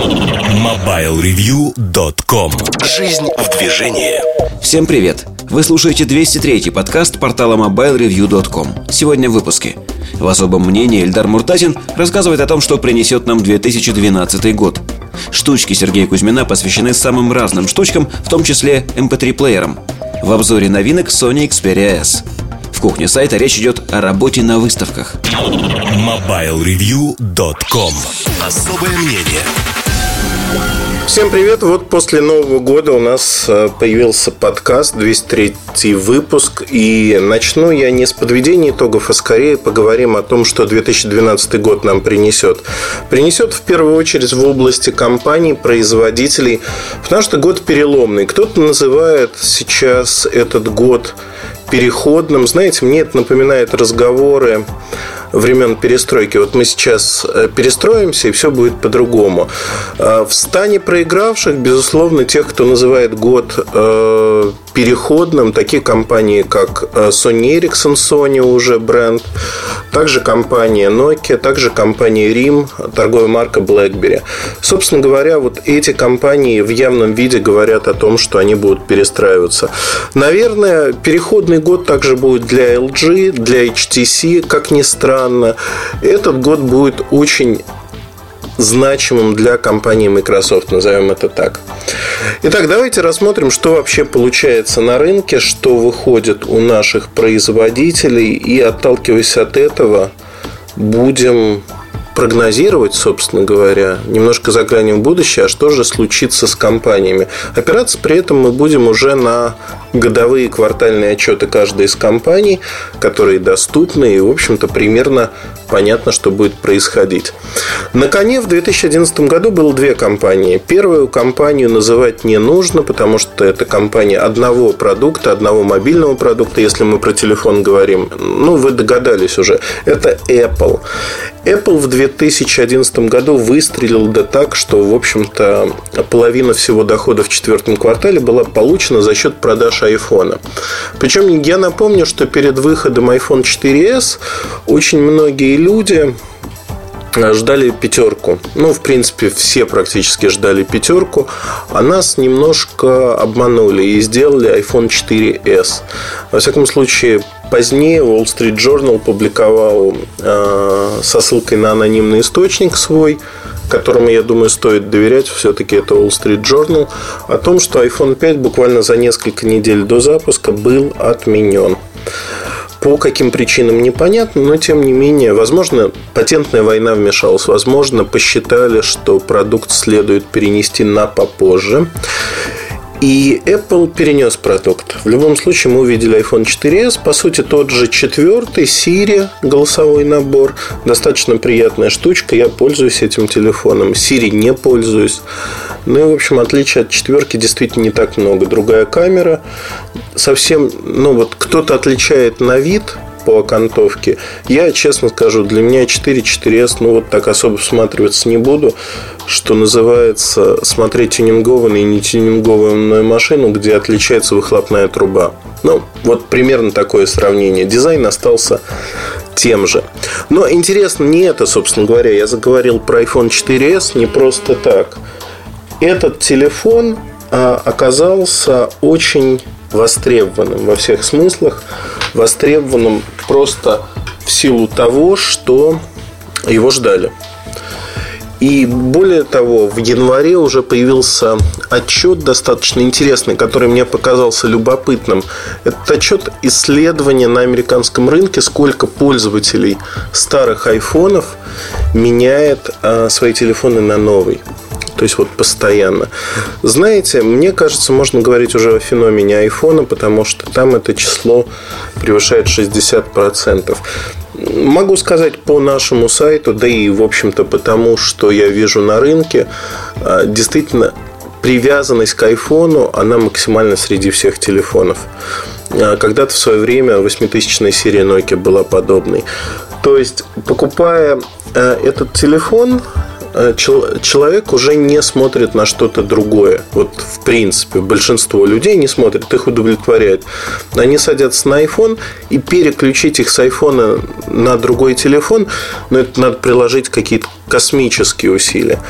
MobileReview.com Жизнь в движении. Всем привет! Вы слушаете 203-й подкаст портала MobileReview.com Сегодня в выпуске. В особом мнении Эльдар Муртазин рассказывает о том, что принесет нам 2012 год. Штучки Сергея Кузьмина посвящены самым разным штучкам, в том числе MP3-плеерам В обзоре новинок Sony Xperia S. В кухне сайта речь идет о работе на выставках. MobileReview.com Особое мнение Всем привет! Вот после Нового года у нас э, появился подкаст, 203 выпуск. И начну я не с подведения итогов, а скорее поговорим о том, что 2012 год нам принесет. Принесет в первую очередь в области компаний, производителей, потому что год переломный. Кто-то называет сейчас этот год переходным. Знаете, мне это напоминает разговоры времен перестройки. Вот мы сейчас э, перестроимся, и все будет по-другому. Э, в стане проигравших, безусловно, тех, кто называет год э, переходным, такие компании, как Sony Ericsson, Sony уже бренд, также компания Nokia, также компания RIM, торговая марка BlackBerry. Собственно говоря, вот эти компании в явном виде говорят о том, что они будут перестраиваться. Наверное, переходный год также будет для LG, для HTC, как ни странно. Этот год будет очень значимым для компании Microsoft, назовем это так. Итак, давайте рассмотрим, что вообще получается на рынке, что выходит у наших производителей, и отталкиваясь от этого, будем прогнозировать, собственно говоря, немножко заглянем в будущее, а что же случится с компаниями. Опираться при этом мы будем уже на годовые квартальные отчеты каждой из компаний, которые доступны и, в общем-то, примерно понятно, что будет происходить. На коне в 2011 году было две компании. Первую компанию называть не нужно, потому что это компания одного продукта, одного мобильного продукта, если мы про телефон говорим. Ну, вы догадались уже. Это Apple. Apple в 2011 году выстрелил да так, что, в общем-то, половина всего дохода в четвертом квартале была получена за счет продаж iPhone. Причем я напомню, что перед выходом iPhone 4s очень многие люди ждали пятерку. Ну, в принципе, все практически ждали пятерку. А нас немножко обманули и сделали iPhone 4s. Во всяком случае, позднее Wall Street Journal публиковал э, со ссылкой на анонимный источник свой которому, я думаю, стоит доверять, все-таки это Wall Street Journal, о том, что iPhone 5 буквально за несколько недель до запуска был отменен. По каким причинам непонятно, но тем не менее, возможно, патентная война вмешалась, возможно, посчитали, что продукт следует перенести на попозже. И Apple перенес продукт. В любом случае мы увидели iPhone 4s, по сути тот же четвертый, Siri, голосовой набор. Достаточно приятная штучка, я пользуюсь этим телефоном. Siri не пользуюсь. Ну и, в общем, отличие от четверки действительно не так много. Другая камера. Совсем, ну вот кто-то отличает на вид по окантовке. Я, честно скажу, для меня 4, 4S, ну вот так особо всматриваться не буду, что называется смотреть тюнингованную и не тюнингованную машину, где отличается выхлопная труба. Ну, вот примерно такое сравнение. Дизайн остался тем же. Но интересно не это, собственно говоря. Я заговорил про iPhone 4s не просто так. Этот телефон а, оказался очень востребованным во всех смыслах, востребованным просто в силу того, что его ждали. И более того, в январе уже появился отчет достаточно интересный, который мне показался любопытным. Это отчет исследования на американском рынке, сколько пользователей старых айфонов меняет а, свои телефоны на новый. То есть вот постоянно. Знаете, мне кажется, можно говорить уже о феномене айфона, потому что там это число превышает 60%. Могу сказать по нашему сайту, да и, в общем-то, потому что я вижу на рынке, а, действительно, привязанность к айфону, она максимальна среди всех телефонов. А, когда-то в свое время 8000 серия Nokia была подобной. То есть, покупая а, этот телефон, э, человек уже не смотрит на что-то другое. Вот, в принципе, большинство людей не смотрит, их удовлетворяет. Они садятся на iPhone и переключить их с iPhone на другой телефон, но ну, это надо приложить какие-то космические усилия.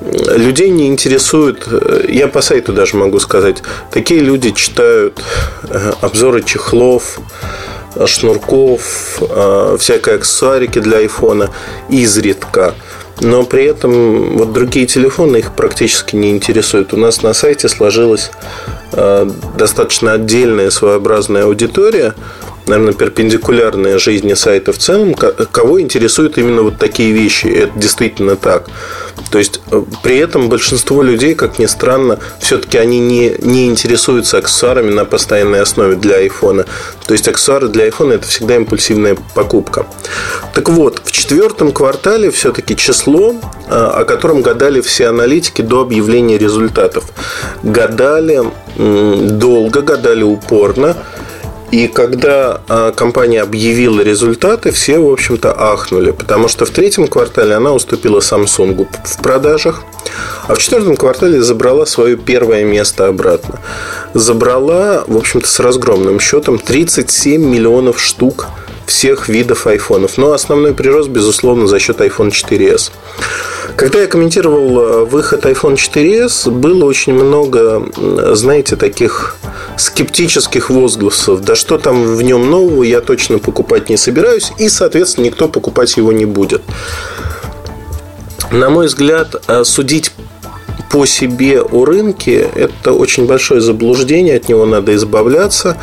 Людей не интересует, э, я по сайту даже могу сказать, такие люди читают э, обзоры чехлов, шнурков, э, всякие аксессуарики для айфона изредка. Но при этом вот другие телефоны их практически не интересуют. У нас на сайте сложилась достаточно отдельная своеобразная аудитория – наверное, перпендикулярная жизни сайта в целом, кого интересуют именно вот такие вещи. Это действительно так. То есть, э, при этом большинство людей, как ни странно, все-таки они не, не интересуются аксессуарами на постоянной основе для айфона. То есть, аксессуары для айфона – это всегда импульсивная покупка. Так вот, в четвертом квартале все-таки число, э, о котором гадали все аналитики до объявления результатов. Гадали долго, гадали упорно – и когда а, компания объявила результаты, все, в общем-то, ахнули, потому что в третьем квартале она уступила Samsung в продажах, а в четвертом квартале забрала свое первое место обратно. Забрала, в общем-то, с разгромным счетом 37 миллионов штук всех видов айфонов. Но основной прирост, безусловно, за счет iPhone 4s. Когда я комментировал э, выход iPhone 4s, было очень много, знаете, таких скептических возгласов. Да что там в нем нового, я точно покупать не собираюсь. И, соответственно, никто покупать его не будет. На мой взгляд, э, судить по себе о рынке – это очень большое заблуждение, от него надо избавляться.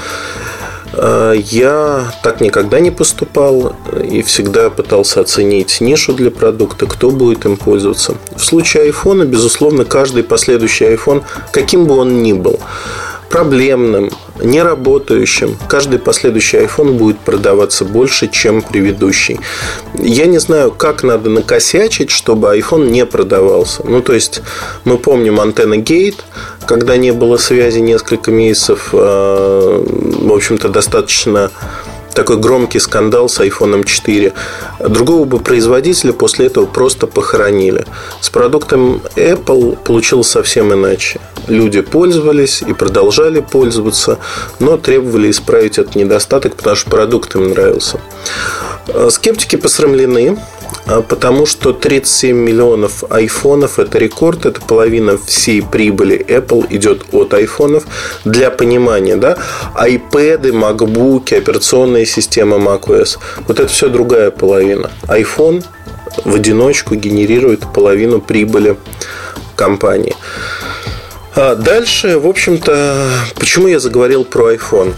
Э, я так никогда не поступал и всегда пытался оценить нишу для продукта, кто будет им пользоваться. В случае айфона, безусловно, каждый последующий iPhone, каким бы он ни был, проблемным, неработающим, каждый последующий iPhone будет продаваться больше, чем предыдущий. Я не знаю, как надо накосячить, чтобы iPhone не продавался. Ну, то есть, мы помним антенна Gate, когда не было связи несколько месяцев, а, в общем-то, достаточно такой громкий скандал с iPhone 4. Другого бы производителя после этого просто похоронили. С продуктом Apple получилось совсем иначе. Люди пользовались и продолжали пользоваться, но требовали исправить этот недостаток, потому что продукт им нравился. Скептики посрамлены, потому что 37 миллионов айфонов – это рекорд, это половина всей прибыли Apple идет от айфонов. Для понимания, да, iPad, MacBook, операционная система macOS – вот это все другая половина. iPhone в одиночку генерирует половину прибыли компании. А дальше, в общем-то, почему я заговорил про iPhone?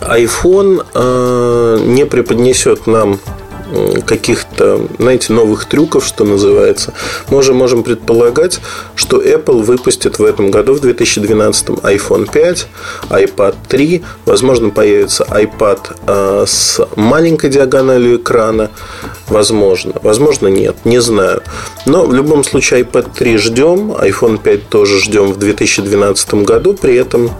iPhone э, не преподнесет нам каких-то, знаете, новых трюков, что называется, мы уже можем предполагать, что Apple выпустит в этом году, в 2012, iPhone 5, iPad 3, возможно, появится iPad э, с маленькой диагональю экрана, возможно, возможно, нет, не знаю. Но в любом случае iPad 3 ждем, iPhone 5 тоже ждем в 2012 году, при этом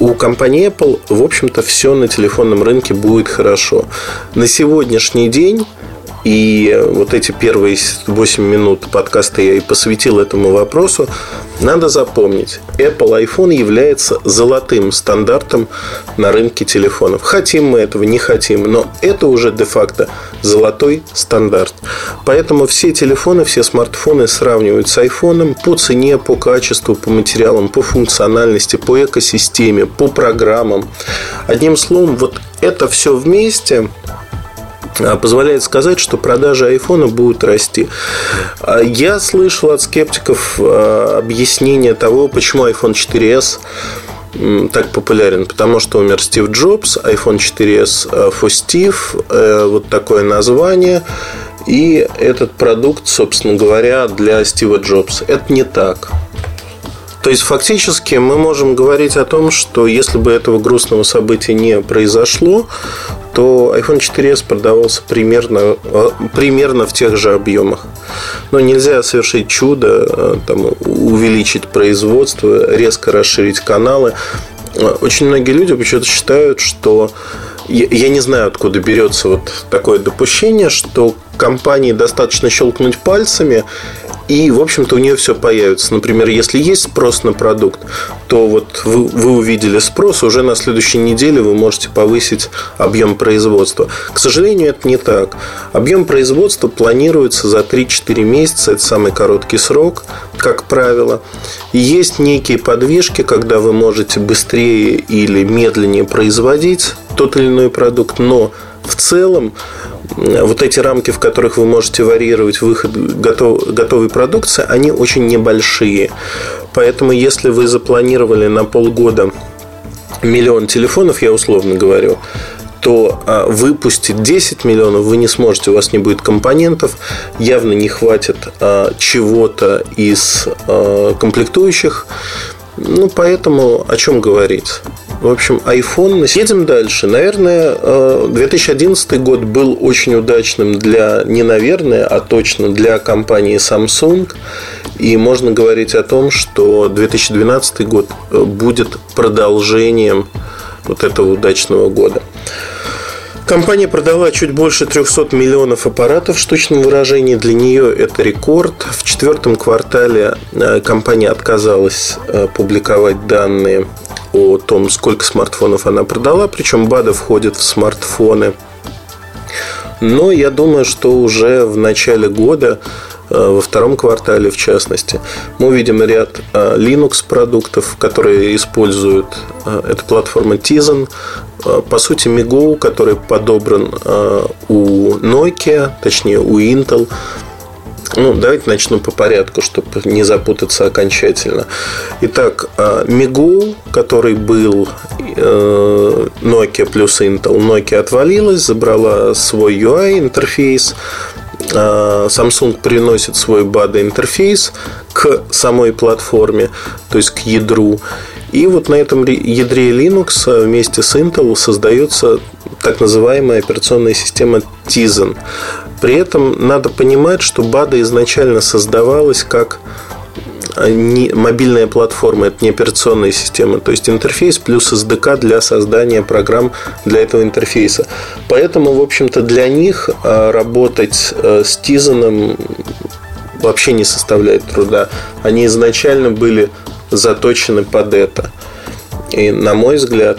у компании Apple, в общем-то, все на телефонном рынке будет хорошо. На сегодняшний день и вот эти первые 8 минут подкаста я и посвятил этому вопросу. Надо запомнить, Apple iPhone является золотым стандартом на рынке телефонов. Хотим мы этого, не хотим, но это уже де-факто золотой стандарт. Поэтому все телефоны, все смартфоны сравнивают с iPhone по цене, по качеству, по материалам, по функциональности, по экосистеме, по программам. Одним словом, вот это все вместе позволяет сказать, что продажи айфона будут расти. А, я слышал от скептиков а, объяснение того, почему iPhone 4s так популярен, потому что умер Стив Джобс, iPhone 4s for Steve, вот такое название, и этот продукт, собственно говоря, для Стива Джобса. Это не так. То есть, фактически, мы можем говорить о том, что если бы этого грустного события не произошло, то iPhone 4s продавался примерно, э, примерно в тех же объемах. Но нельзя совершить чудо, э, там, увеличить производство, резко расширить каналы. Э, очень многие люди почему-то считают, что я не знаю, откуда берется вот такое допущение, что компании достаточно щелкнуть пальцами, и, в общем-то, у нее все появится. Например, если есть спрос на продукт, то вот вы, вы увидели спрос, уже на следующей неделе вы можете повысить объем производства. К сожалению, это не так. Объем производства планируется за 3-4 месяца, это самый короткий срок, как правило. Есть некие подвижки, когда вы можете быстрее или медленнее производить тот или иной продукт, но в целом вот эти рамки, в которых вы можете варьировать выход готов, готовой продукции, они очень небольшие. Поэтому, если вы запланировали на полгода миллион телефонов, я условно говорю, то а, выпустить 10 миллионов вы не сможете, у вас не будет компонентов, явно не хватит а, чего-то из а, комплектующих. Ну, поэтому о чем говорить? В общем, iPhone. Едем дальше. Наверное, 2011 э, год был очень удачным для, не наверное, а точно для компании Samsung. И можно говорить о том, что 2012 год э, будет продолжением вот этого удачного года. Компания продала чуть больше 300 миллионов аппаратов в штучном выражении. Для нее это рекорд. В четвертом квартале э, компания отказалась публиковать данные о том, сколько смартфонов она продала, причем БАДы входят в смартфоны. Но я думаю, что уже в начале года э, во втором квартале, в частности, мы увидим ряд э, Linux продуктов, которые используют э, эта платформа Tizen. По сути, MiGo, который подобран у Nokia, точнее у Intel, ну, давайте начну по порядку, чтобы не запутаться окончательно. Итак, Migo, а, который был э, Nokia плюс Intel, Nokia отвалилась, забрала свой UI интерфейс. Samsung приносит свой BAD интерфейс к самой платформе, то есть к ядру. И вот на этом ядре Linux вместе с Intel создается так называемая операционная система Tizen. При этом надо понимать, что БАДа изначально создавалась как а, не, мобильная платформа, это не операционная система, то есть интерфейс плюс SDK для создания программ для этого интерфейса. Поэтому, в общем-то, для них а, работать а, с Тизаном вообще не составляет труда. Они изначально были заточены под это. И, на мой взгляд,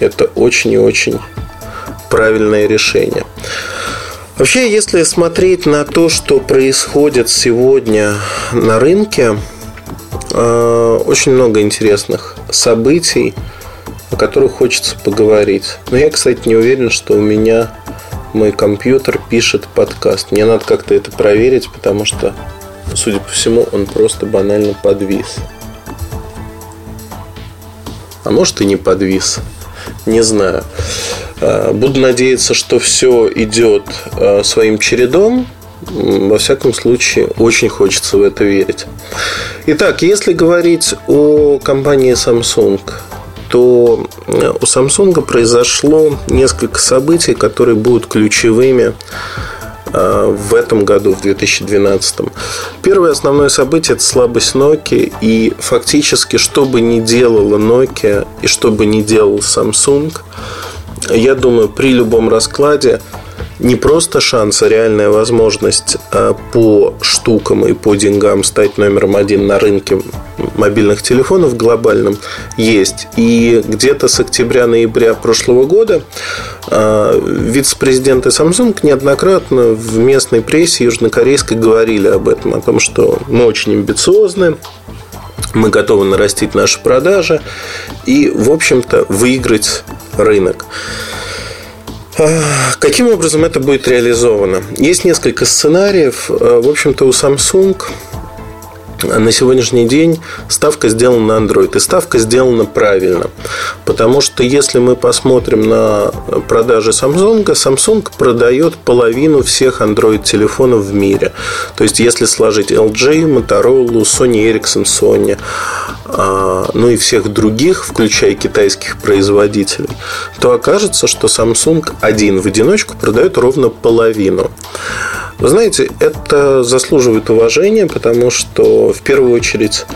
это очень и очень правильное решение. Вообще, если смотреть на то, что происходит сегодня на рынке, э, очень много интересных событий, о которых хочется поговорить. Но я, кстати, не уверен, что у меня мой компьютер пишет подкаст. Мне надо как-то это проверить, потому что, судя по всему, он просто банально подвис. А может и не подвис. Не знаю. Э, буду надеяться, что все идет э, своим чередом. Во всяком случае, очень хочется в это верить. Итак, если говорить о компании Samsung, то э, у Samsung произошло несколько событий, которые будут ключевыми в этом году, в 2012. Первое основное событие – это слабость Nokia. И фактически, что бы ни делала Nokia и что бы ни делал Samsung – я думаю, при любом раскладе не просто шанс, а реальная возможность а, по штукам и по деньгам стать номером один на рынке мобильных телефонов глобальным есть. И где-то с октября-ноября прошлого года а, вице-президенты Samsung неоднократно в местной прессе южнокорейской говорили об этом, о том, что мы очень амбициозны, мы готовы нарастить наши продажи и, в общем-то, выиграть рынок. Каким образом это будет реализовано? Есть несколько сценариев. В общем-то, у Samsung на сегодняшний день ставка сделана на Android. И ставка сделана правильно. Потому что если мы посмотрим на продажи Samsung, Samsung продает половину всех Android-телефонов в мире. То есть, если сложить LG, Motorola, Sony Ericsson, Sony, а, ну и всех других, включая китайских производителей, то окажется, что Samsung один в одиночку продает ровно половину. Вы знаете, это заслуживает уважения, потому что в первую очередь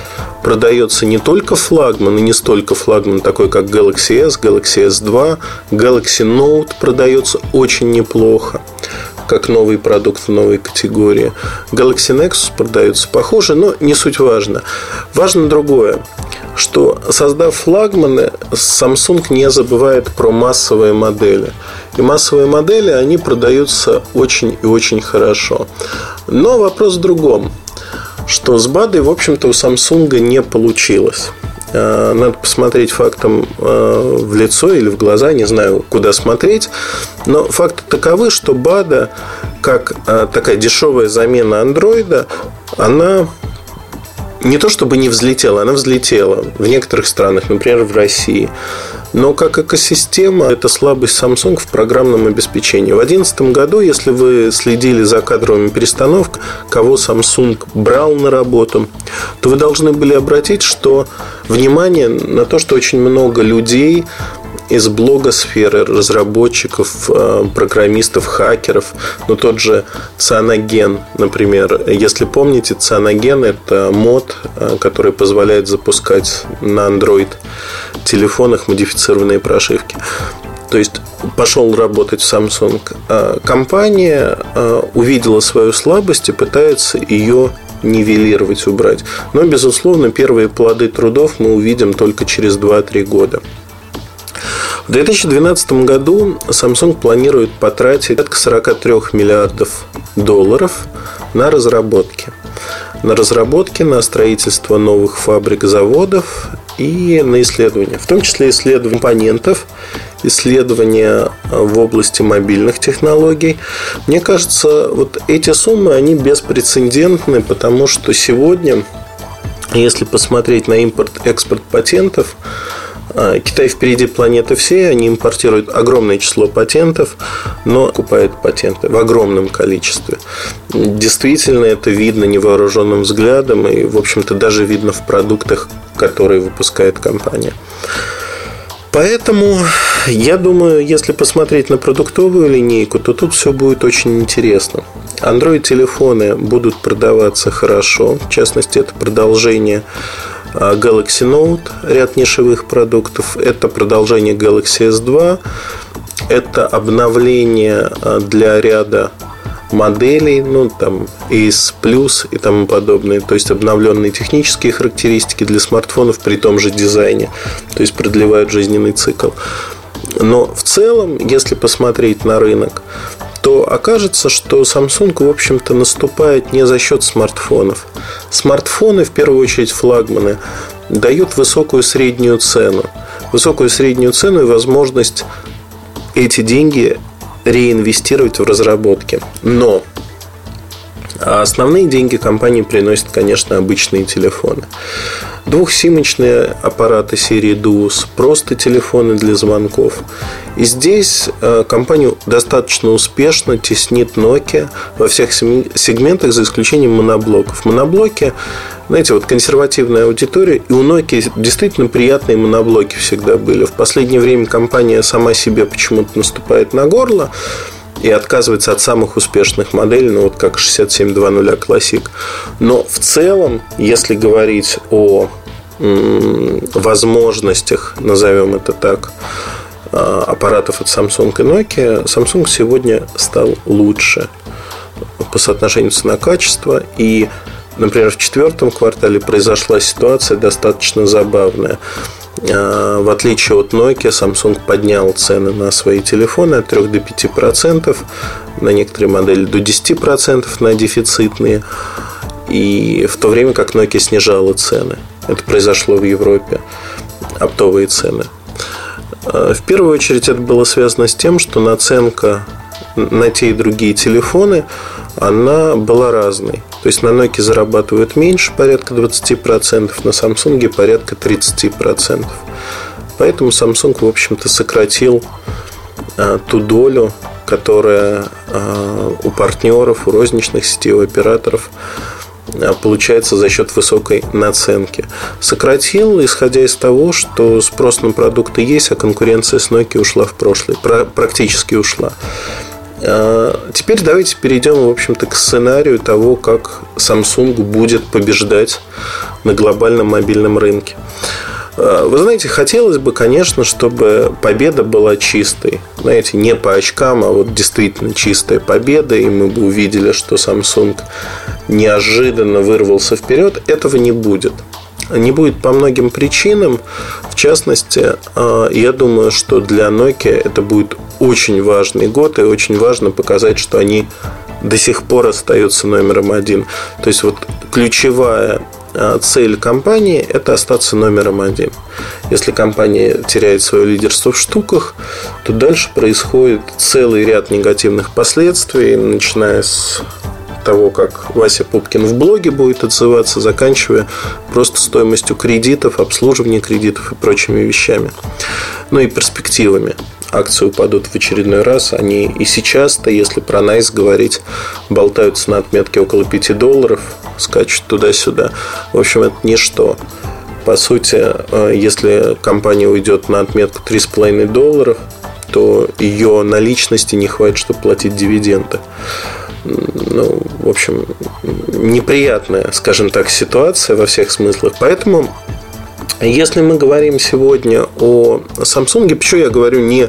продается не только флагман и не столько флагман такой, как Galaxy S, Galaxy S2, Galaxy Note продается очень неплохо. как новый продукт в новой категории. Galaxy Nexus продается похоже, но не суть важно. Важно другое что создав флагманы, Samsung не забывает про массовые модели. И массовые модели, они продаются очень и очень хорошо. Но вопрос в другом, что с БАДой, в общем-то, у Samsung не получилось. Э, надо посмотреть фактом э, в лицо или в глаза, не знаю, куда смотреть. Но факты таковы, что БАДа, как э, такая дешевая замена андроида, она не то чтобы не взлетела, она взлетела в некоторых странах, например, в России. Но как экосистема, это слабость Samsung в программном обеспечении. В 2011 году, если вы следили за кадровыми перестановками, кого Samsung брал на работу, то вы должны были обратить, что внимание на то, что очень много людей из блогосферы, разработчиков, э, программистов, хакеров. Ну, тот же Цианоген, например. Если помните, Цианоген – это мод, э, который позволяет запускать на Android телефонах модифицированные прошивки. То есть пошел работать в Samsung. А компания э, увидела свою слабость и пытается ее нивелировать, убрать. Но, безусловно, первые плоды трудов мы увидим только через 2-3 года. В 2012 году Samsung планирует потратить порядка 43 миллиардов долларов на разработки. На разработки, на строительство новых фабрик, заводов и на исследования. В том числе исследования компонентов, исследования в области мобильных технологий. Мне кажется, вот эти суммы, они беспрецедентны, потому что сегодня, если посмотреть на импорт-экспорт патентов, а, Китай впереди планеты всей, они импортируют огромное число патентов, но покупают патенты в огромном количестве. Действительно, это видно невооруженным взглядом и, в общем-то, даже видно в продуктах, которые выпускает компания. Поэтому я думаю, если посмотреть на продуктовую линейку, то тут все будет очень интересно. Android-телефоны будут продаваться хорошо. В частности, это продолжение а Galaxy Note, ряд нишевых продуктов. Это продолжение Galaxy S2. Это обновление а, для ряда моделей, ну, там, AS Plus и тому подобное. То есть, обновленные технические характеристики для смартфонов при том же дизайне. То есть, продлевают жизненный цикл. Но в целом, если посмотреть на рынок, то окажется, что Samsung, в общем-то, наступает не за счет смартфонов. Смартфоны, в первую очередь флагманы, дают высокую среднюю цену. Высокую среднюю цену и возможность эти деньги реинвестировать в разработки. Но основные деньги компании приносят, конечно, обычные телефоны. Двухсимочные аппараты серии DUS, просто телефоны для звонков. И здесь э, компанию достаточно успешно теснит Nokia во всех сегментах, за исключением моноблоков. Моноблоки, знаете, вот консервативная аудитория, и у Nokia действительно приятные моноблоки всегда были. В последнее время компания сама себе почему-то наступает на горло и отказывается от самых успешных моделей, ну вот как 6700 Classic. Но в целом, если говорить о возможностях, назовем это так, аппаратов от Samsung и Nokia, Samsung сегодня стал лучше по соотношению цена-качество. И, например, в четвертом квартале произошла ситуация достаточно забавная. А, в отличие от Nokia, Samsung поднял цены на свои телефоны от 3 до 5%, на некоторые модели до 10% на дефицитные, и в то время как Nokia снижала цены. Это произошло в Европе, оптовые цены. А, в первую очередь это было связано с тем, что наценка на те и другие телефоны, она была разной. То есть на Nokia зарабатывают меньше, порядка 20%, на Samsung порядка 30%. Поэтому Samsung, в общем-то, сократил а, ту долю, которая а, у партнеров, у розничных сетей, у операторов получается за счет высокой наценки. Сократил, исходя из того, что спрос на продукты есть, а конкуренция с Nokia ушла в прошлое, практически ушла. А, теперь давайте перейдем, в общем-то, к сценарию того, как Samsung будет побеждать на глобальном мобильном рынке. Э, вы знаете, хотелось бы, конечно, чтобы победа была чистой. Знаете, не по очкам, а вот действительно чистая победа, и мы бы увидели, что Samsung неожиданно вырвался вперед. Этого не будет. Не будет по многим причинам. В частности, э, я думаю, что для Nokia это будет очень важный год, и очень важно показать, что они до сих пор остаются номером один. То есть вот ключевая а, цель компании – это остаться номером один. Если компания теряет свое лидерство в штуках, то дальше происходит целый ряд негативных последствий, начиная с того, как Вася Пупкин в блоге будет отзываться, заканчивая просто стоимостью кредитов, обслуживания кредитов и прочими вещами. Ну и перспективами акции упадут в очередной раз. Они и сейчас-то, если про NYSE говорить, болтаются на отметке около 5 долларов, скачут туда-сюда. В общем, это ничто. По сути, э, если компания уйдет на отметку 3,5 долларов, то ее наличности не хватит, чтобы платить дивиденды. Ну, в общем, неприятная, скажем так, ситуация во всех смыслах. Поэтому если мы говорим сегодня о Samsung, почему я говорю не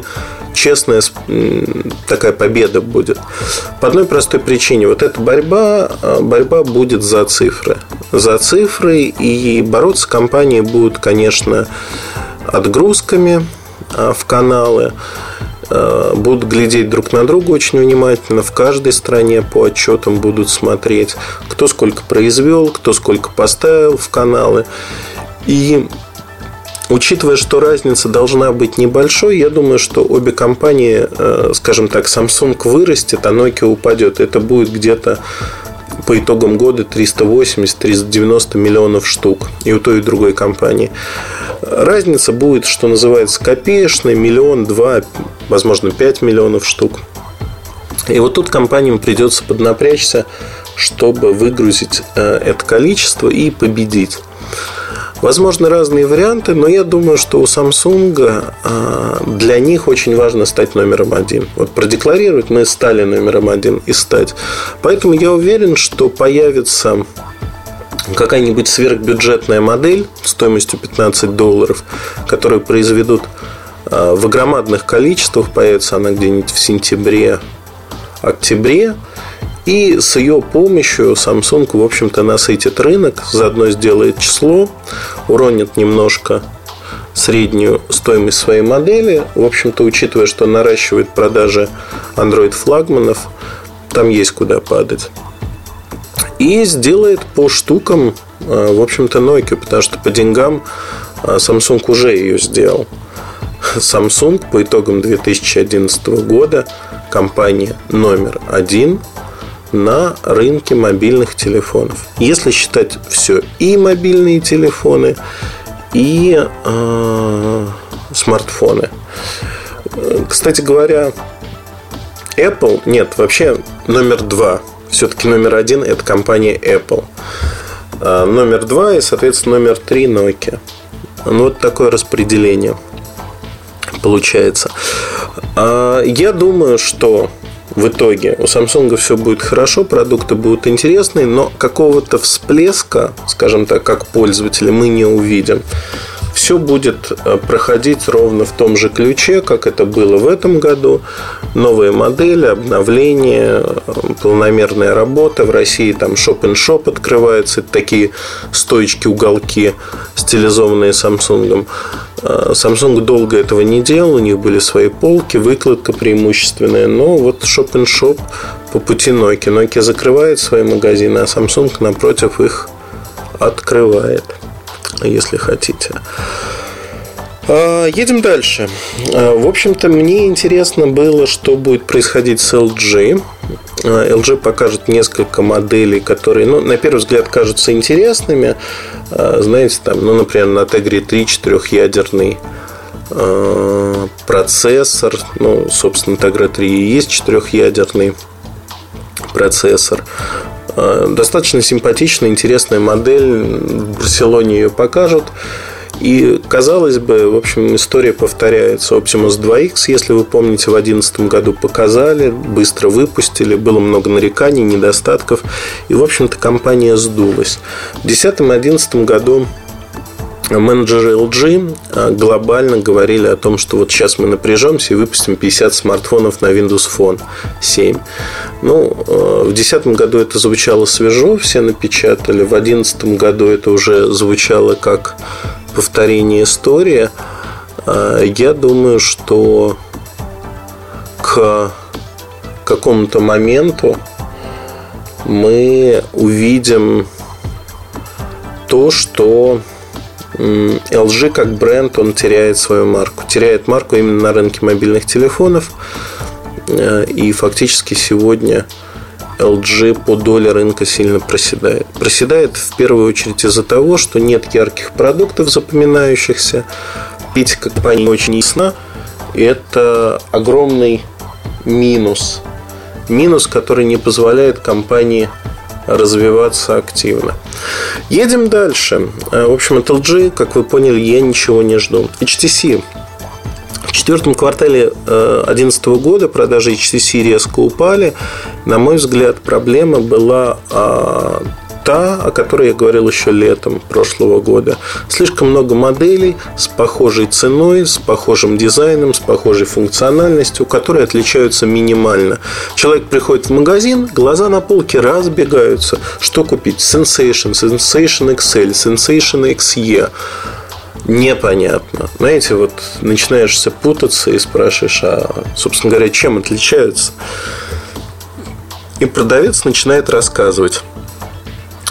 честная такая победа будет? По одной простой причине. Вот эта борьба, а, борьба будет за цифры. За цифры и бороться компании будут, конечно, отгрузками а, в каналы будут глядеть друг на друга очень внимательно. В каждой стране по отчетам будут смотреть, кто сколько произвел, кто сколько поставил в каналы. И Учитывая, что разница должна быть небольшой, я думаю, что обе компании, э, скажем так, Samsung вырастет, а Nokia упадет. Это будет где-то по итогам года 380-390 миллионов штук и у той и другой компании. Разница будет, что называется, копеечной, миллион, два, возможно, пять миллионов штук. И вот тут компаниям придется поднапрячься, чтобы выгрузить э, это количество и победить. Возможно, разные варианты, но я думаю, что у Samsung а, для них очень важно стать номером один. Вот продекларировать мы стали номером один и стать. Поэтому я уверен, что появится какая-нибудь сверхбюджетная модель стоимостью 15 долларов, которую произведут а, в громадных количествах. Появится она где-нибудь в сентябре, октябре. И с ее помощью Samsung, в общем-то, насытит рынок, заодно сделает число, уронит немножко среднюю стоимость своей модели. В общем-то, учитывая, что наращивает продажи Android флагманов, там есть куда падать. И сделает по штукам, э, в общем-то, Nokia, потому что по деньгам э, Samsung уже ее сделал. Samsung по итогам 2011 года компания номер один – на рынке мобильных телефонов. Если считать все и мобильные телефоны, и э, смартфоны. Кстати говоря, Apple, нет, вообще номер два. Все-таки номер один это компания Apple. А номер два и, соответственно, номер три Nokia. Ну, вот такое распределение получается. А я думаю, что в итоге. У Samsung все будет хорошо, продукты будут интересные, но какого-то всплеска, скажем так, как пользователи, мы не увидим. Все будет э, проходить ровно в том же ключе, как это было в этом году. Новые модели, обновления, э, полномерная работа. В России там шоп-н-шоп открывается. Такие стоечки, уголки, стилизованные Samsung. Э, Samsung долго этого не делал, у них были свои полки, выкладка преимущественная, но вот Shop по пути Nokia. Nokia закрывает свои магазины, а Samsung напротив их открывает, если хотите. А, едем дальше. А, в общем-то, мне интересно было, что будет происходить с LG. LG а, покажет несколько моделей, которые, ну, на первый взгляд, кажутся интересными. Знаете, там, ну, например, на Tegra 3 четырехъядерный процессор. Ну, собственно, Tegra 3 и есть четырехъядерный процессор. Достаточно симпатичная, интересная модель. В Барселоне ее покажут. И, казалось бы, в общем, история повторяется. Optimus 2X, если вы помните, в 2011 году показали, быстро выпустили, было много нареканий, недостатков. И, в общем-то, компания сдулась. В 2010-2011 году менеджеры LG а, глобально говорили о том, что вот сейчас мы напряжемся и выпустим 50 смартфонов на Windows Phone 7. Ну, а, в 2010 году это звучало свежо, все напечатали. В 2011 году это уже звучало как повторение истории. А, я думаю, что к какому-то моменту мы увидим то, что LG как бренд, он теряет свою марку. Теряет марку именно на рынке мобильных телефонов. Э, и фактически сегодня LG по доле рынка сильно проседает. Проседает в первую очередь из-за того, что нет ярких продуктов запоминающихся. Пить компания очень ясна. Это огромный минус. Минус, который не позволяет компании развиваться активно. Едем дальше. Э, в общем, от LG, как вы поняли, я ничего не жду. HTC. В четвертом квартале 2011 года продажи HTC резко упали. На мой взгляд, проблема была а, та, о которой я говорил еще летом прошлого года. Слишком много моделей с похожей ценой, с похожим дизайном, с похожей функциональностью, которые отличаются минимально. Человек приходит в магазин, глаза на полке разбегаются. Что купить? Sensation, Sensation XL, Sensation XE непонятно. Знаете, вот начинаешься путаться и спрашиваешь, а, собственно говоря, чем отличаются? И продавец начинает рассказывать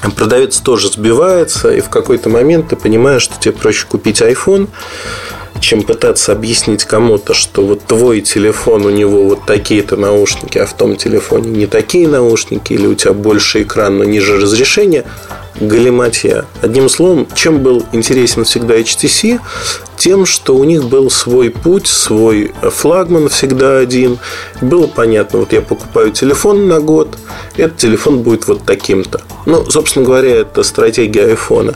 продавец тоже сбивается, и в какой-то момент ты понимаешь, что тебе проще купить iPhone, чем пытаться объяснить кому-то, что вот твой телефон, у него вот такие-то наушники, а в том телефоне не такие наушники, или у тебя больше экран, но ниже разрешения – галиматья. Одним словом, чем был интересен всегда HTC? Тем, что у них был свой путь, свой флагман всегда один. Было понятно, вот я покупаю телефон на год, этот телефон будет вот таким-то. Ну, собственно говоря, это стратегия айфона.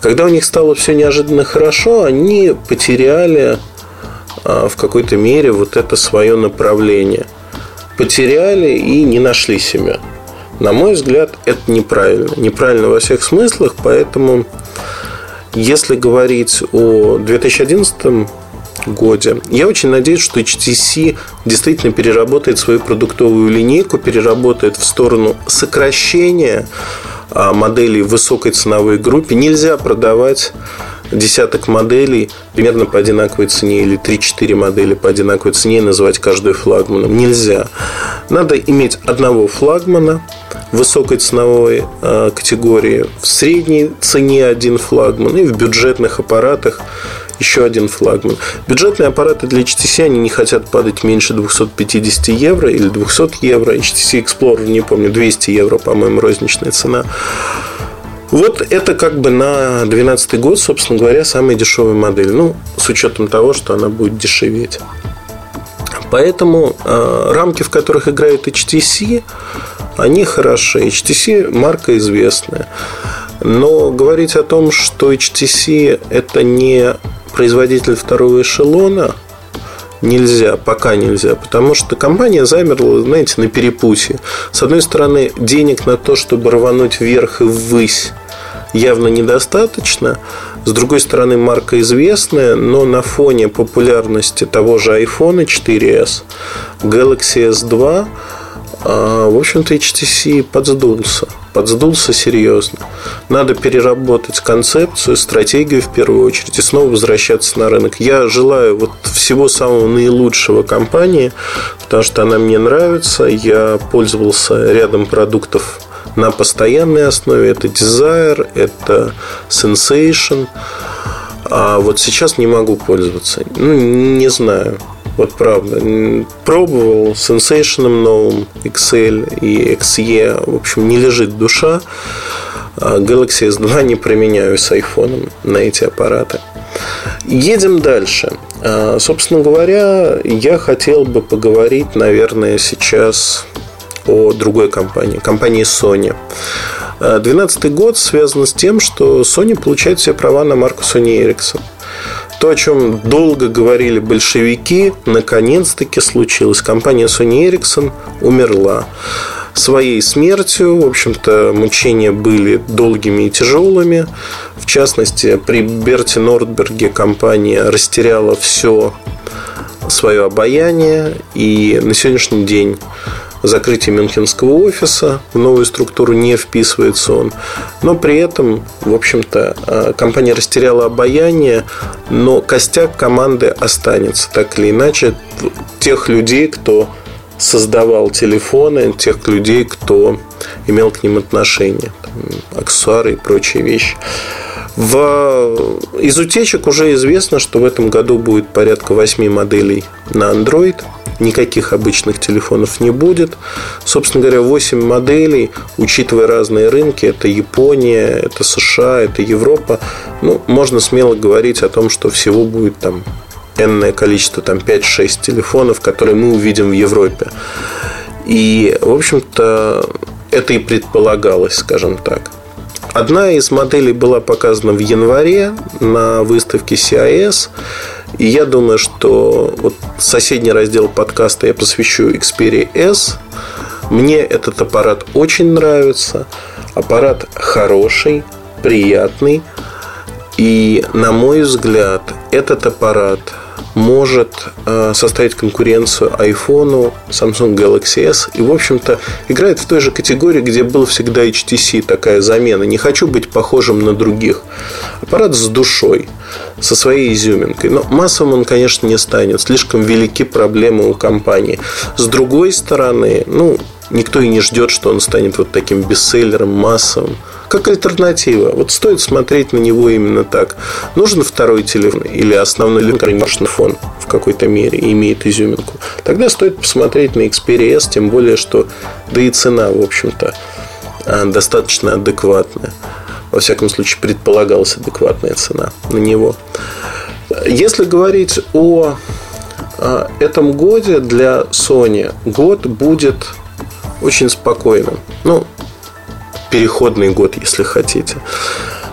Когда у них стало все неожиданно хорошо, они потеряли а, в какой-то мере вот это свое направление. Потеряли и не нашли себя. На мой взгляд, это неправильно. Неправильно во всех смыслах, поэтому если говорить о 2011 годе. Я очень надеюсь, что HTC действительно переработает свою продуктовую линейку, переработает в сторону сокращения а, моделей в высокой ценовой группе. Нельзя продавать десяток моделей примерно по одинаковой цене или 3-4 модели по одинаковой цене и называть каждую флагманом. Нельзя. Надо иметь одного флагмана высокой ценовой э, категории, в средней цене один флагман и в бюджетных аппаратах еще один флагман. Бюджетные аппараты для HTC они не хотят падать меньше 250 евро или 200 евро. HTC Explorer, не помню, 200 евро, по-моему, розничная цена. Вот это как бы на 2012 год, собственно говоря, самая дешевая модель. Ну, с учетом того, что она будет дешеветь. Поэтому э, рамки, в которых играет HTC, они хороши. HTC марка известная. Но говорить о том, что HTC это не производитель второго эшелона, нельзя, пока нельзя, потому что компания замерла, знаете, на перепутье. С одной стороны, денег на то, чтобы рвануть вверх и ввысь, явно недостаточно. С другой стороны, марка известная, но на фоне популярности того же iPhone 4s, Galaxy S2, а, в общем-то, HTC подсдулся. Подсдулся серьезно. Надо переработать концепцию, стратегию в первую очередь и снова возвращаться на рынок. Я желаю вот всего самого наилучшего компании, потому что она мне нравится. Я пользовался рядом продуктов на постоянной основе. Это Desire, это Sensation. А вот сейчас не могу пользоваться. Ну, не знаю. Вот правда. Пробовал с Sensation новым, XL и XE. В общем, не лежит душа. А Galaxy S2 не применяю с iPhone на эти аппараты. Едем дальше. А, собственно говоря, я хотел бы поговорить, наверное, сейчас о другой компании, компании Sony. 2012 год связан с тем, что Sony получает все права на марку Sony Ericsson. То, о чем долго говорили большевики, наконец-таки случилось. Компания Sony Ericsson умерла. своей смертью. В общем-то, мучения были долгими и тяжелыми. В частности, при Берте Нордберге компания растеряла все свое обаяние, и на сегодняшний день закрытие Мюнхенского офиса, в новую структуру не вписывается он. Но при этом, в общем-то, э, компания растеряла обаяние, но костяк команды останется, так или иначе, тех людей, кто создавал телефоны, тех людей, кто имел к ним отношение, аксессуары и прочие вещи. В... Из утечек уже известно, что в этом году будет порядка 8 моделей на Android. Никаких обычных телефонов не будет. Собственно говоря, 8 моделей, учитывая разные рынки, это Япония, это США, это Европа. Ну, можно смело говорить о том, что всего будет там энное количество, там 5-6 телефонов, которые мы увидим в Европе. И, в общем-то, это и предполагалось, скажем так. Одна из моделей была показана в январе на выставке CIS. И я думаю, что вот соседний раздел подкаста я посвящу Xperia S. Мне этот аппарат очень нравится. Аппарат хороший, приятный. И, на мой взгляд, этот аппарат может э, составить конкуренцию iPhone, Samsung Galaxy S и, в общем-то, играет в той же категории, где был всегда HTC, такая замена. Не хочу быть похожим на других. Аппарат с душой, со своей изюминкой. Но массовым он, конечно, не станет. Слишком велики проблемы у компании. С другой стороны, ну, никто и не ждет, что он станет вот таким бестселлером массовым как альтернатива. Вот стоит смотреть на него именно так. Нужен второй телефон или основной линкорничный фон в какой-то мере и имеет изюминку. Тогда стоит посмотреть на Xperia S, тем более, что да и цена, в общем-то, а, достаточно адекватная. Во всяком случае, предполагалась адекватная цена на него. Если говорить о а, этом годе для Sony, год будет очень спокойным. Ну, переходный год, если хотите.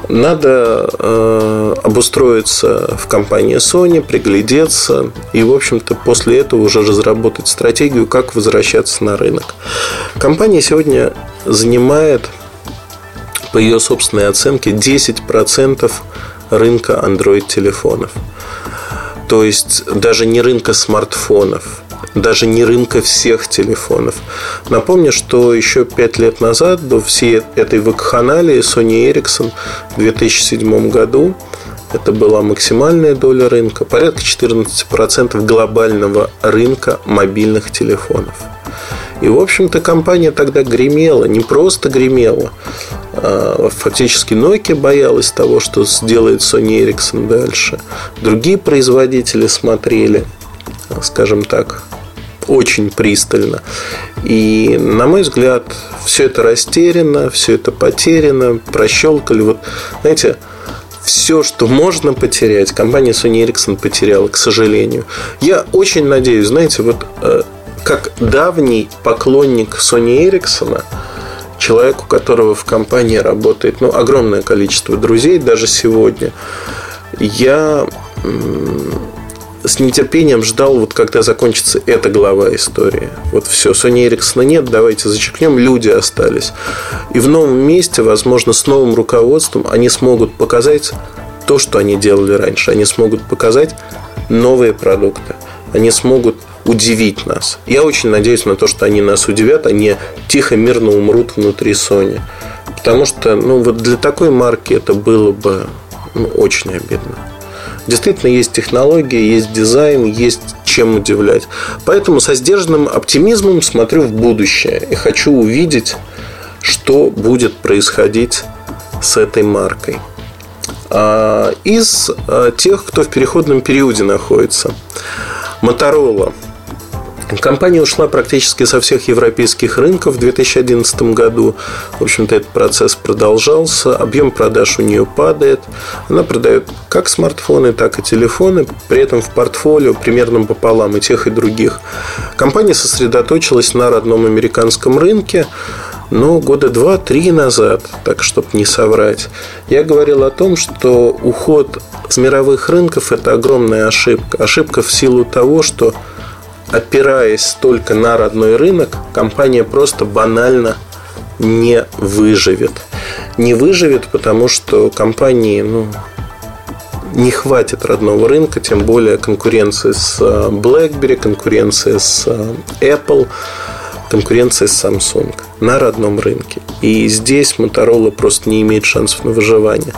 Надо э, обустроиться в компании Sony, приглядеться и, в общем-то, после этого уже разработать стратегию, как возвращаться на рынок. Компания сегодня занимает, по ее собственной оценке, 10% рынка Android-телефонов. То есть даже не рынка смартфонов даже не рынка всех телефонов. Напомню, что еще пять лет назад, до всей этой вакханалии, Sony Ericsson в 2007 году это была максимальная доля рынка, порядка 14% глобального рынка мобильных телефонов. И, в общем-то, компания тогда гремела, не просто гремела. А фактически Nokia боялась того, что сделает Sony Ericsson дальше. Другие производители смотрели, скажем так, очень пристально. И, на мой взгляд, все это растеряно, все это потеряно, прощелкали. Вот, знаете, все, что можно потерять, компания Sony Ericsson потеряла, к сожалению. Я очень надеюсь, знаете, вот э, как давний поклонник Sony Ericsson, человек, у которого в компании работает ну, огромное количество друзей, даже сегодня, я с нетерпением ждал, вот когда закончится эта глава истории. Вот все, Sony Ericsson нет, давайте зачеркнем, люди остались. И в новом месте, возможно, с новым руководством они смогут показать то, что они делали раньше. Они смогут показать новые продукты. Они смогут удивить нас. Я очень надеюсь на то, что они нас удивят, они тихо, мирно умрут внутри Sony. Потому что, ну, вот для такой марки это было бы ну, очень обидно. Действительно, есть технологии, есть дизайн, есть чем удивлять. Поэтому со сдержанным оптимизмом смотрю в будущее и хочу увидеть, что будет происходить с этой маркой. А, из а, тех, кто в переходном периоде находится. Моторола – Компания ушла практически со всех европейских рынков в 2011 году. В общем-то, этот процесс продолжался. Объем продаж у нее падает. Она продает как смартфоны, так и телефоны. При этом в портфолио примерно пополам и тех, и других. Компания сосредоточилась на родном американском рынке. Но года два-три назад, так чтобы не соврать, я говорил о том, что уход с мировых рынков – это огромная ошибка. Ошибка в силу того, что опираясь только на родной рынок, компания просто банально не выживет. Не выживет, потому что компании ну, не хватит родного рынка, тем более конкуренции с э, BlackBerry, конкуренция с э, Apple, конкуренция с Samsung на родном рынке. И здесь Motorola просто не имеет шансов на выживание.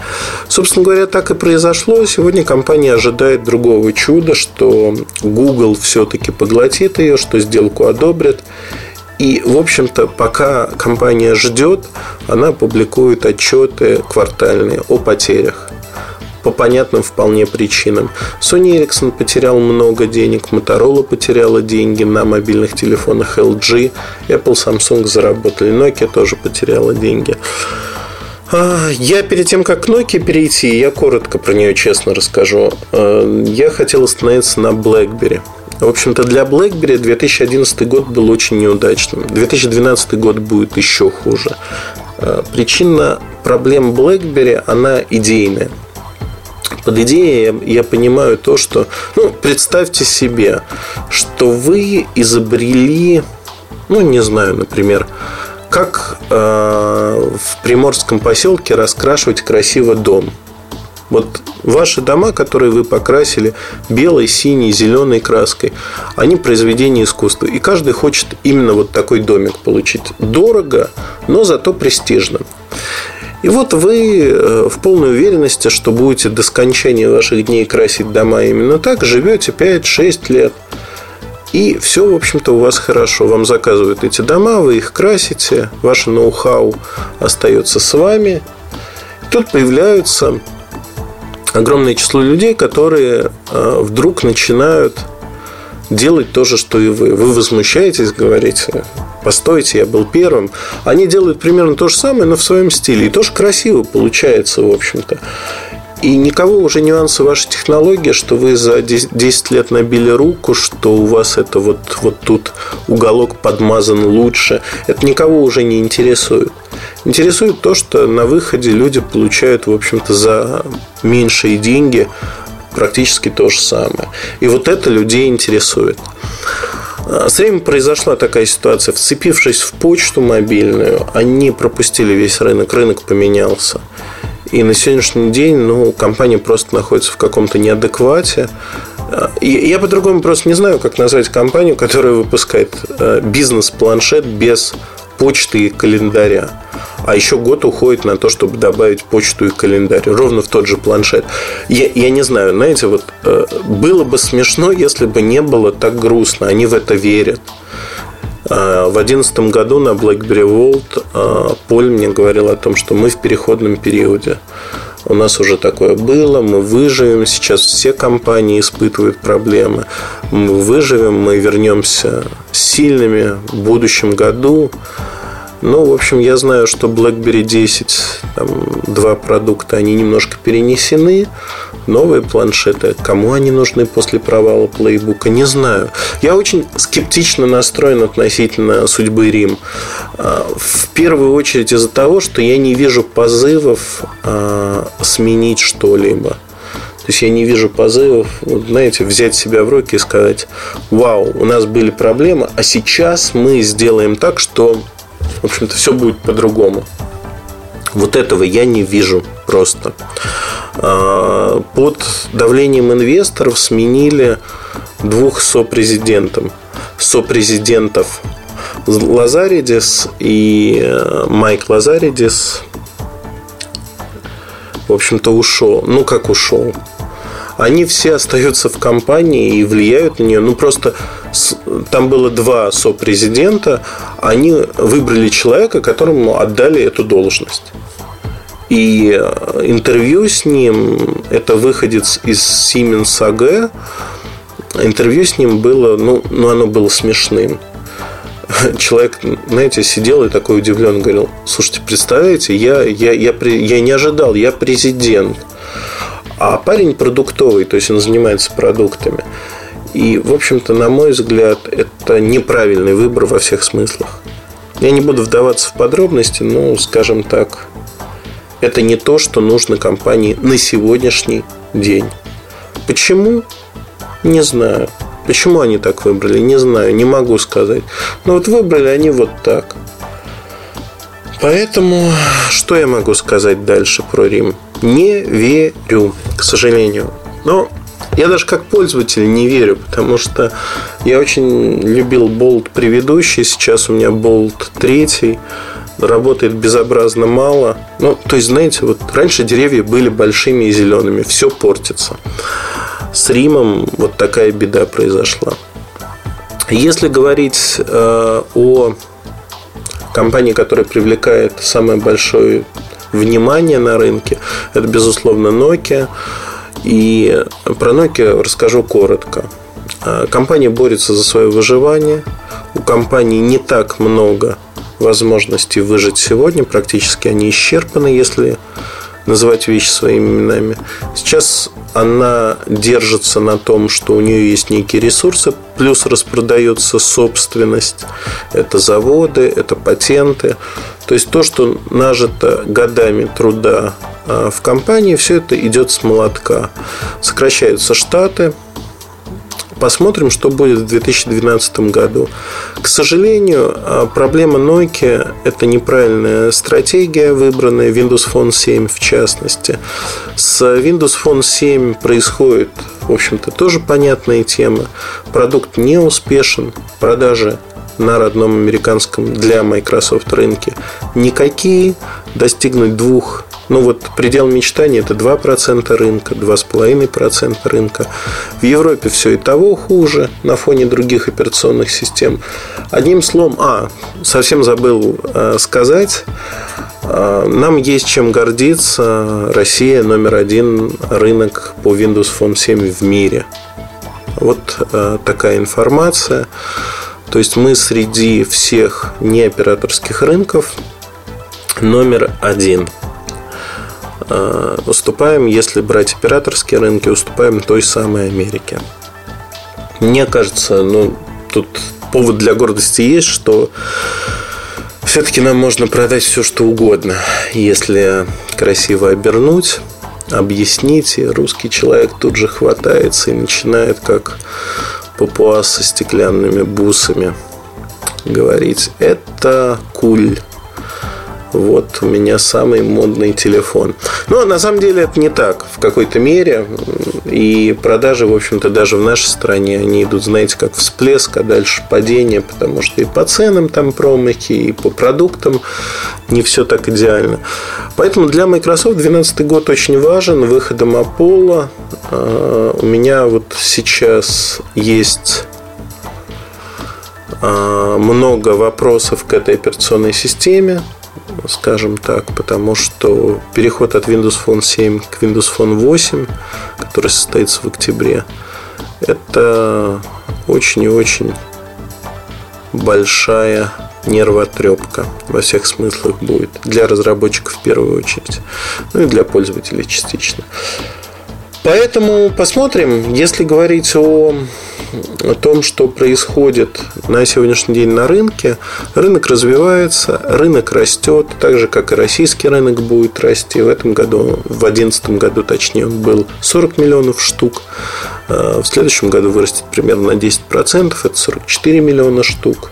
Собственно говоря, так и произошло. Сегодня компания ожидает другого чуда, что Google все-таки поглотит ее, что сделку одобрят. И, в общем-то, пока компания ждет, она публикует отчеты квартальные о потерях по понятным вполне причинам. Sony Ericsson потерял много денег, Motorola потеряла деньги на мобильных телефонах LG, Apple, Samsung заработали, Nokia тоже потеряла деньги. А, я перед тем, как к Nokia перейти, я коротко про нее честно расскажу. А, я хотел остановиться на BlackBerry. В общем-то, для BlackBerry 2011 год был очень неудачным. 2012 год будет еще хуже. А, причина проблем BlackBerry, она идейная. Под идеей я понимаю то, что, ну, представьте себе, что вы изобрели, ну, не знаю, например, как э, в приморском поселке раскрашивать красиво дом. Вот ваши дома, которые вы покрасили белой, синей, зеленой краской, они произведение искусства. И каждый хочет именно вот такой домик получить. Дорого, но зато престижно. И вот вы э, в полной уверенности, что будете до скончания ваших дней красить дома именно так, живете 5-6 лет. И все, в общем-то, у вас хорошо. Вам заказывают эти дома, вы их красите, ваше ноу-хау остается с вами. Тут появляются огромное число людей, которые э, вдруг начинают делать то же, что и вы. Вы возмущаетесь, говорите, постойте, я был первым. Они делают примерно то же самое, но в своем стиле. И тоже красиво получается, в общем-то. И никого уже нюансы вашей технологии, что вы за 10 лет набили руку, что у вас это вот, вот тут уголок подмазан лучше. Это никого уже не интересует. Интересует то, что на выходе люди получают, в общем-то, за меньшие деньги практически то же самое. И вот это людей интересует. А, с временем произошла такая ситуация. Вцепившись в почту мобильную, они пропустили весь рынок, рынок поменялся. И на сегодняшний день ну, компания просто находится в каком-то неадеквате. А, я по-другому просто не знаю, как назвать компанию, которая выпускает а, бизнес-планшет без почты и календаря. А еще год уходит на то, чтобы добавить почту и календарь. Ровно в тот же планшет. Я, я не знаю, знаете, вот э, было бы смешно, если бы не было так грустно. Они в это верят. Э, в одиннадцатом году на BlackBerry World э, Поль мне говорил о том, что мы в переходном периоде. У нас уже такое было, мы выживем. Сейчас все компании испытывают проблемы. Мы выживем, мы вернемся сильными в будущем году. Ну, в общем, я знаю, что BlackBerry 10, там, два продукта, они немножко перенесены. Новые планшеты, кому они нужны после провала плейбука, не знаю. Я очень скептично настроен относительно судьбы Рим. А, в первую очередь из-за того, что я не вижу позывов а, сменить что-либо. То есть я не вижу позывов, знаете, взять себя в руки и сказать, вау, у нас были проблемы, а сейчас мы сделаем так, что в общем-то, все будет по-другому. Вот этого я не вижу просто. А, под давлением инвесторов сменили двух сопрезидентов. Сопрезидентов Лазаридис и э, Майк Лазаридис в общем-то, ушел. Ну, как ушел? Они все остаются в компании и влияют на нее. Ну, просто там было два сопрезидента, они выбрали человека, которому отдали эту должность. И э, интервью с ним, это выходец из Siemens AG, интервью с ним было, ну, ну оно было смешным. Человек, знаете, сидел и такой удивлен, говорил, слушайте, представляете, я, я, я, я не ожидал, я президент – а парень продуктовый, то есть он занимается продуктами. И, в общем-то, на мой взгляд, это неправильный выбор во всех смыслах. Я не буду вдаваться в подробности, но, скажем так, это не то, что нужно компании на сегодняшний день. Почему? Не знаю. Почему они так выбрали, не знаю, не могу сказать. Но вот выбрали они вот так. Поэтому что я могу сказать дальше про Рим? Не верю, к сожалению. Но я даже как пользователь не верю, потому что я очень любил болт предыдущий, сейчас у меня болт третий, работает безобразно мало. Ну, то есть, знаете, вот раньше деревья были большими и зелеными, все портится. С Римом вот такая беда произошла. Если говорить э, о компании, которая привлекает самое большое внимание на рынке, это, безусловно, Nokia. И про Nokia расскажу коротко. А, компания борется за свое выживание. У компании не так много возможностей выжить сегодня. Практически они исчерпаны, если называть вещи своими именами. Сейчас она держится на том, что у нее есть некие ресурсы, плюс распродается собственность. Это заводы, это патенты. То есть то, что нажито годами труда а, в компании, все это идет с молотка. Сокращаются штаты, Посмотрим, что будет в 2012 году. К сожалению, а, проблема Nokia – это неправильная стратегия, выбранная Windows Phone 7 в частности. С Windows Phone 7 происходит, в общем-то, тоже понятная тема. Продукт не успешен, продажи на родном американском для Microsoft рынке никакие. Достигнуть двух ну вот предел мечтаний это 2% рынка, 2,5% рынка. В Европе все и того хуже на фоне других операционных систем. Одним словом, а, совсем забыл э, сказать, э, нам есть чем гордиться. Россия номер один рынок по Windows Phone 7 в мире. Вот э, такая информация. То есть мы среди всех неоператорских рынков номер один – уступаем, если брать операторские рынки, уступаем той самой Америке. Мне кажется, ну, тут повод для гордости есть, что все-таки нам можно продать все, что угодно, если красиво обернуть, объяснить, и русский человек тут же хватается и начинает, как папуас со стеклянными бусами, говорить «это куль» вот у меня самый модный телефон. Но на самом деле это не так в какой-то мере. И продажи, в общем-то, даже в нашей стране, они идут, знаете, как всплеск, а дальше падение, потому что и по ценам там промахи, и по продуктам не все так идеально. Поэтому для Microsoft 2012 год очень важен. Выходом Apollo а, у меня вот сейчас есть а, много вопросов к этой операционной системе скажем так, потому что переход от Windows Phone 7 к Windows Phone 8, который состоится в октябре, это очень и очень большая нервотрепка во всех смыслах будет. Для разработчиков в первую очередь. Ну и для пользователей частично. Поэтому посмотрим, если говорить о о том, что происходит на сегодняшний день на рынке. Рынок развивается, рынок растет, так же, как и российский рынок будет расти. В этом году, в 2011 году, точнее, он был 40 миллионов штук. А в следующем году вырастет примерно на 10%, это 44 миллиона штук.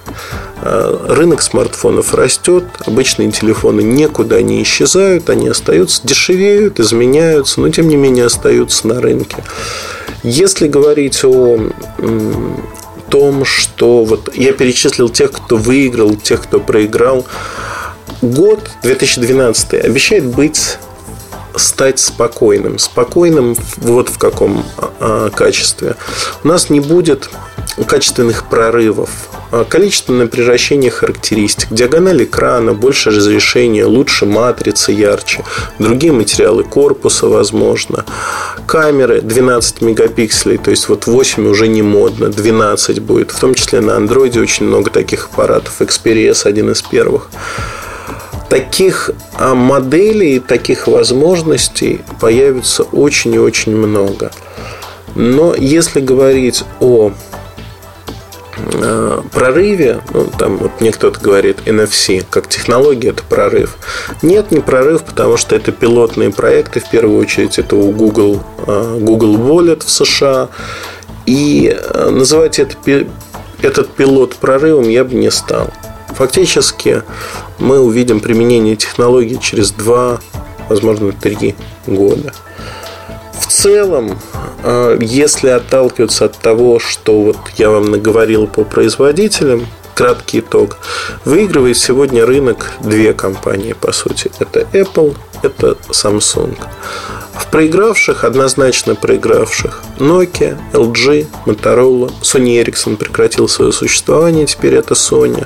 А рынок смартфонов растет, обычные телефоны никуда не исчезают, они остаются, дешевеют, изменяются, но тем не менее остаются на рынке. Если говорить о том, что вот я перечислил тех, кто выиграл, тех, кто проиграл, год 2012 обещает быть стать спокойным. Спокойным вот в каком а, качестве. У нас не будет качественных прорывов. А, количественное превращение характеристик, диагональ экрана, больше разрешения, лучше матрица, ярче, другие материалы корпуса, возможно. Камеры 12 мегапикселей, то есть вот 8 уже не модно, 12 будет. В том числе на андроиде очень много таких аппаратов. Xperia один из первых. Таких а, моделей, таких возможностей появится очень и очень много. Но если говорить о Э, прорыве, ну, там вот мне кто-то говорит NFC, как технология это прорыв. Нет, не прорыв, потому что это пилотные проекты, в первую очередь это у Google, э, Google Wallet в США, И называть это, этот пилот прорывом я бы не стал. Фактически мы увидим применение технологий через два, возможно, три года. В целом, э, если отталкиваться от того, что вот я вам наговорил по производителям, краткий итог. Выигрывает сегодня рынок две компании, по сути. Это Apple, это Samsung. В проигравших, однозначно проигравших, Nokia, LG, Motorola, Sony Ericsson прекратил свое существование, теперь это Sony.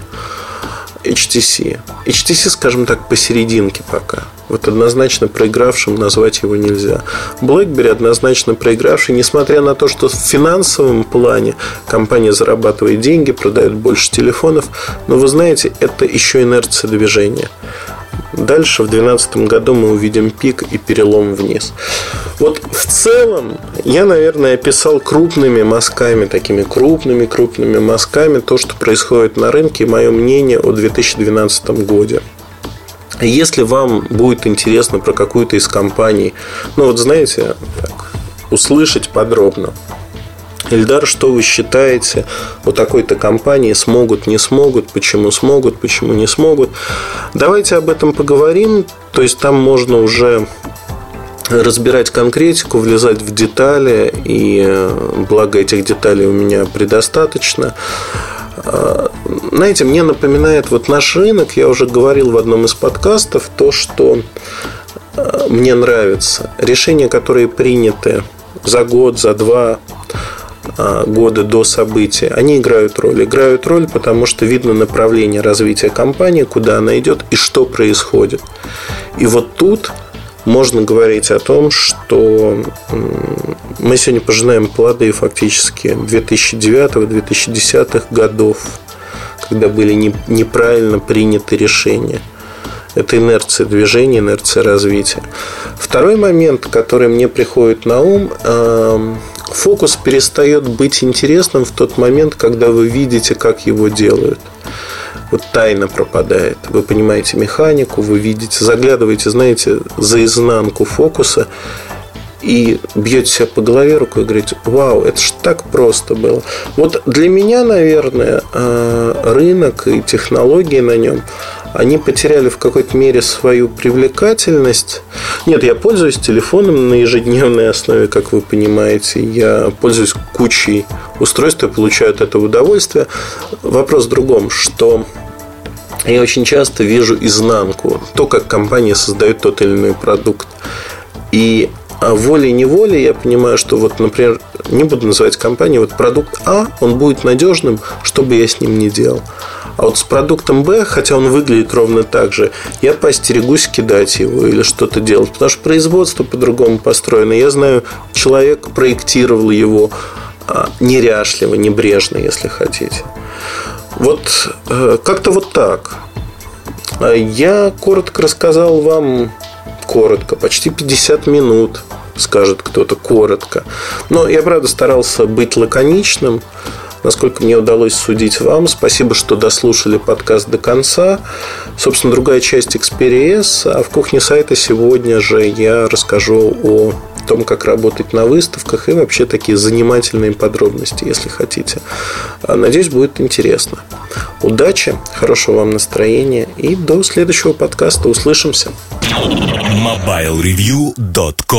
HTC. HTC, скажем так, посерединке пока. Вот однозначно проигравшим назвать его нельзя. BlackBerry однозначно проигравший, несмотря на то, что в финансовом плане компания зарабатывает деньги, продает больше телефонов, но вы знаете, это еще инерция движения. Дальше в 2012 году мы увидим пик и перелом вниз. Вот в целом я, наверное, описал крупными мазками, такими крупными-крупными мазками то, что происходит на рынке и мое мнение о 2012 году. Если вам будет интересно про какую-то из компаний, ну вот знаете, так, услышать подробно, Ильдар, что вы считаете у такой-то компании смогут, не смогут, почему смогут, почему не смогут? Давайте об этом поговорим. То есть там можно уже разбирать конкретику, влезать в детали, и э, благо этих деталей у меня предостаточно. А, знаете, мне напоминает вот наш рынок, я уже говорил в одном из подкастов, то, что э, мне нравится. Решения, которые приняты за год, за два, а, года до события, они играют роль. Играют роль, потому что видно направление развития компании, куда она идет и что происходит. И вот тут можно говорить о том, что мы сегодня пожинаем плоды фактически 2009-2010 годов, когда были неправильно приняты решения. Это инерция движения, инерция развития. Второй момент, который мне приходит на ум, фокус перестает быть интересным в тот момент, когда вы видите, как его делают. Вот тайна пропадает. Вы понимаете механику, вы видите, заглядываете, знаете, за изнанку фокуса и бьете себя по голове рукой и говорите, вау, это ж так просто было. Вот для меня, наверное, э, рынок и технологии на нем – они потеряли в какой-то мере свою привлекательность. Нет, я пользуюсь телефоном на ежедневной основе, как вы понимаете. Я пользуюсь кучей устройств и получаю от этого удовольствие. Вопрос в другом, что я очень часто вижу изнанку, то, как компания создает тот или иной продукт. И волей-неволей я понимаю, что вот, например, не буду называть компанию, вот продукт А, он будет надежным, что бы я с ним ни делал. А вот с продуктом Б, хотя он выглядит ровно так же, я постерегусь кидать его или что-то делать, потому что производство по-другому построено. Я знаю, человек проектировал его а, неряшливо, небрежно, если хотите. Вот э, как-то вот так. А я коротко рассказал вам, коротко, почти 50 минут, скажет кто-то коротко. Но я, правда, старался быть лаконичным насколько мне удалось судить вам. Спасибо, что дослушали подкаст до конца. Собственно, другая часть Experience. А в кухне сайта сегодня же я расскажу о том, как работать на выставках и вообще такие занимательные подробности, если хотите. А, надеюсь, будет интересно. Удачи, хорошего вам настроения и до следующего подкаста. Услышимся. MobileReview.com